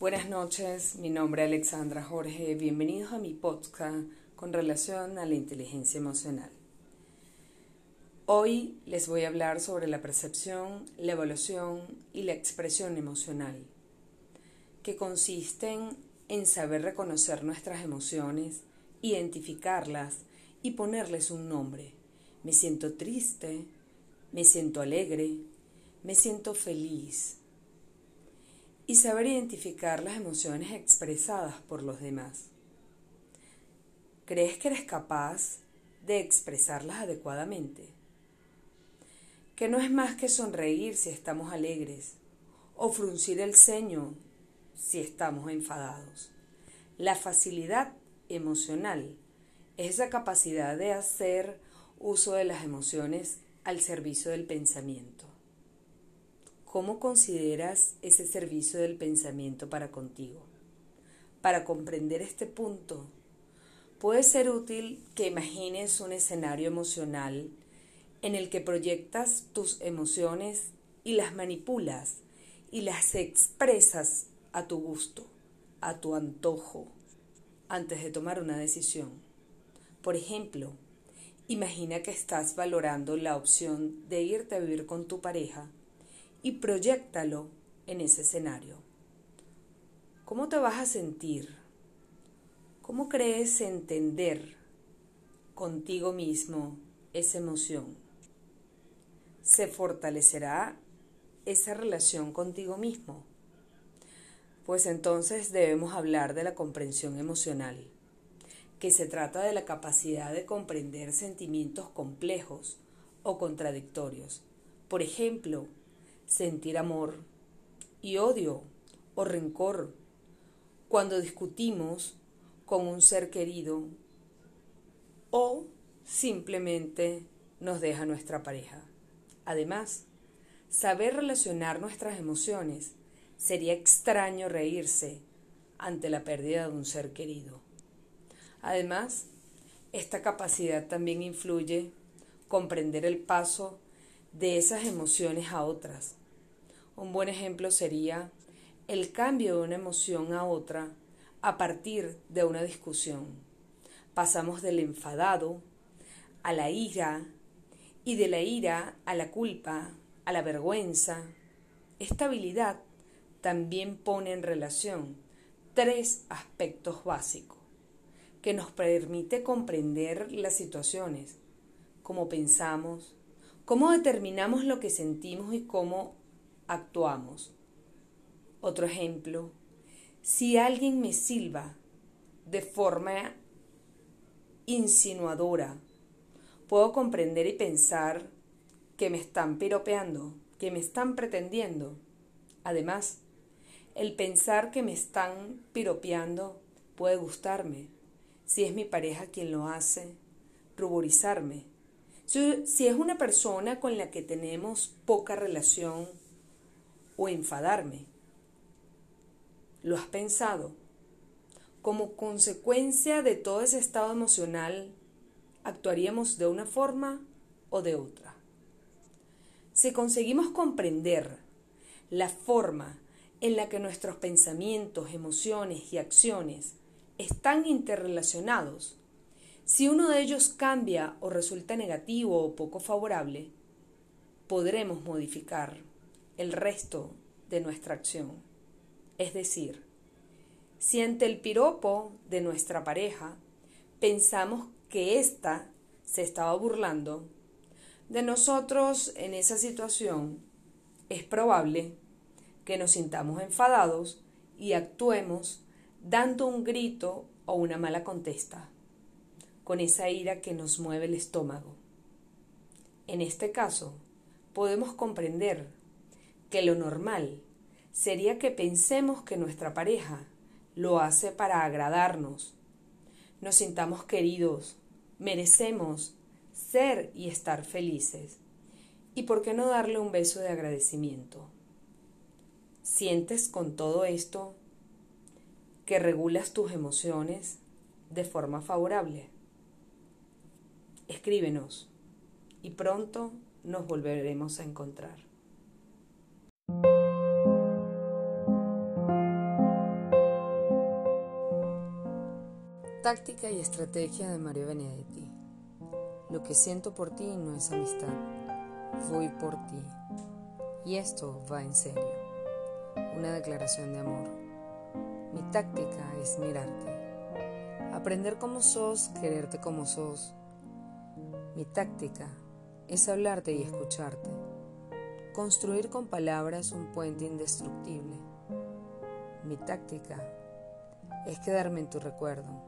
Buenas noches, mi nombre es Alexandra Jorge. Bienvenidos a mi podcast con relación a la inteligencia emocional. Hoy les voy a hablar sobre la percepción, la evaluación y la expresión emocional, que consisten en saber reconocer nuestras emociones, identificarlas y ponerles un nombre. Me siento triste, me siento alegre, me siento feliz, y saber identificar las emociones expresadas por los demás. ¿Crees que eres capaz de expresarlas adecuadamente? Que no es más que sonreír si estamos alegres o fruncir el ceño si estamos enfadados. La facilidad emocional es esa capacidad de hacer uso de las emociones al servicio del pensamiento. ¿Cómo consideras ese servicio del pensamiento para contigo? Para comprender este punto, puede ser útil que imagines un escenario emocional en el que proyectas tus emociones y las manipulas y las expresas a tu gusto, a tu antojo, antes de tomar una decisión. Por ejemplo, imagina que estás valorando la opción de irte a vivir con tu pareja y proyectalo en ese escenario. ¿Cómo te vas a sentir? ¿Cómo crees entender contigo mismo esa emoción? ¿Se fortalecerá esa relación contigo mismo? Pues entonces debemos hablar de la comprensión emocional, que se trata de la capacidad de comprender sentimientos complejos o contradictorios. Por ejemplo, sentir amor y odio o rencor cuando discutimos con un ser querido o simplemente nos deja nuestra pareja. Además, saber relacionar nuestras emociones sería extraño reírse ante la pérdida de un ser querido. Además, esta capacidad también influye comprender el paso de esas emociones a otras, un buen ejemplo sería el cambio de una emoción a otra a partir de una discusión. Pasamos del enfadado a la ira y de la ira a la culpa, a la vergüenza. Esta habilidad también pone en relación tres aspectos básicos que nos permite comprender las situaciones, cómo pensamos, cómo determinamos lo que sentimos y cómo actuamos. Otro ejemplo, si alguien me silba de forma insinuadora, puedo comprender y pensar que me están piropeando, que me están pretendiendo. Además, el pensar que me están piropeando puede gustarme, si es mi pareja quien lo hace, ruborizarme. Si, es una persona con la que tenemos poca relación, o enfadarme. ¿Lo has pensado? Como consecuencia de todo ese estado emocional, actuaríamos de una forma o de otra. Si conseguimos comprender la forma en la que nuestros pensamientos, emociones y acciones están interrelacionados, si uno de ellos cambia o resulta negativo o poco favorable, podremos modificar el resto de nuestra acción. Es decir, si ante el piropo de nuestra pareja pensamos que ésta se estaba burlando de nosotros en esa situación, es probable que nos sintamos enfadados y actuemos dando un grito o una mala contesta, con esa ira que nos mueve el estómago. En este caso, podemos comprender que lo normal sería que pensemos que nuestra pareja lo hace para agradarnos, nos sintamos queridos, merecemos ser y estar felices. ¿Y por qué no darle un beso de agradecimiento? ¿Sientes con todo esto que regulas tus emociones de forma favorable? Escríbenos y pronto nos volveremos a encontrar. Táctica y estrategia de Mario Benedetti. Lo que siento por ti no es amistad, voy por ti. Y esto va en serio. Una declaración de amor. Mi táctica es mirarte. Aprender como sos, quererte como sos. Mi táctica es hablarte y escucharte. Construir con palabras un puente indestructible. Mi táctica es quedarme en tu recuerdo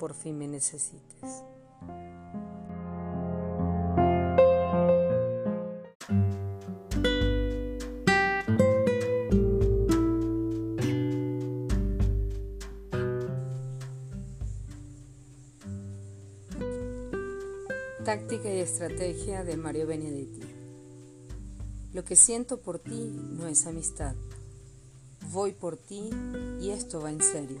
por fin me necesites. Táctica y estrategia de Mario Benedetti. Lo que siento por ti no es amistad. Voy por ti y esto va en serio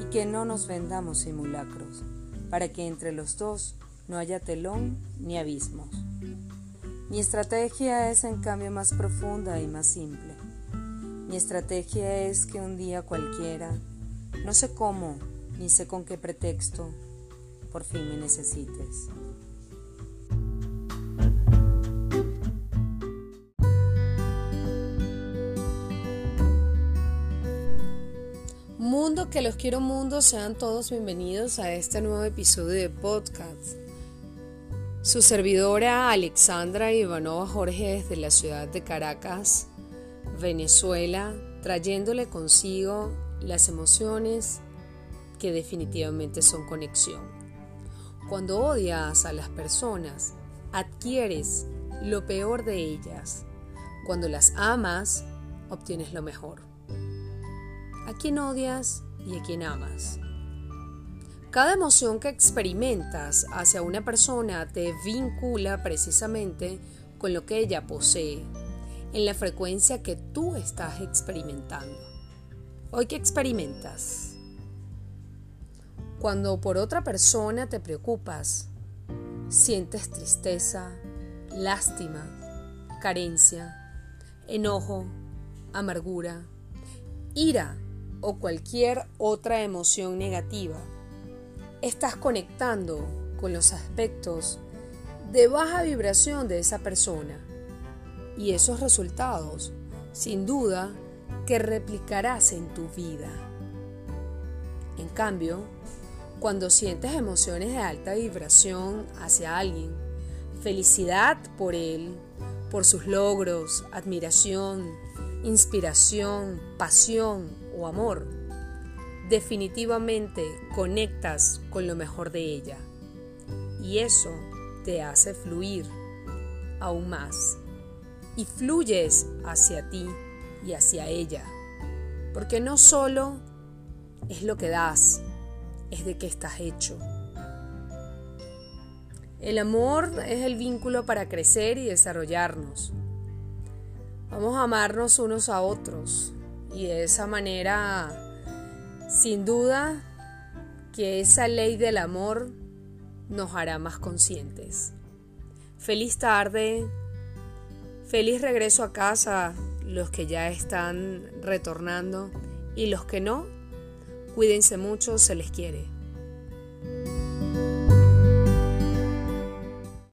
y que no nos vendamos simulacros, para que entre los dos no haya telón ni abismos. Mi estrategia es en cambio más profunda y más simple. Mi estrategia es que un día cualquiera, no sé cómo, ni sé con qué pretexto, por fin me necesites. Que los quiero mundo, sean todos bienvenidos a este nuevo episodio de podcast. Su servidora Alexandra Ivanova Jorge desde la ciudad de Caracas, Venezuela, trayéndole consigo las emociones que definitivamente son conexión. Cuando odias a las personas, adquieres lo peor de ellas. Cuando las amas, obtienes lo mejor a quien odias y a quien amas. Cada emoción que experimentas hacia una persona te vincula precisamente con lo que ella posee, en la frecuencia que tú estás experimentando. Hoy qué experimentas. Cuando por otra persona te preocupas, sientes tristeza, lástima, carencia, enojo, amargura, ira o cualquier otra emoción negativa, estás conectando con los aspectos de baja vibración de esa persona y esos resultados, sin duda, que replicarás en tu vida. En cambio, cuando sientes emociones de alta vibración hacia alguien, felicidad por él, por sus logros, admiración, inspiración, pasión o amor, definitivamente conectas con lo mejor de ella. Y eso te hace fluir aún más. Y fluyes hacia ti y hacia ella. Porque no solo es lo que das, es de qué estás hecho. El amor es el vínculo para crecer y desarrollarnos. Vamos a amarnos unos a otros y de esa manera, sin duda, que esa ley del amor nos hará más conscientes. Feliz tarde, feliz regreso a casa los que ya están retornando y los que no, cuídense mucho, se les quiere.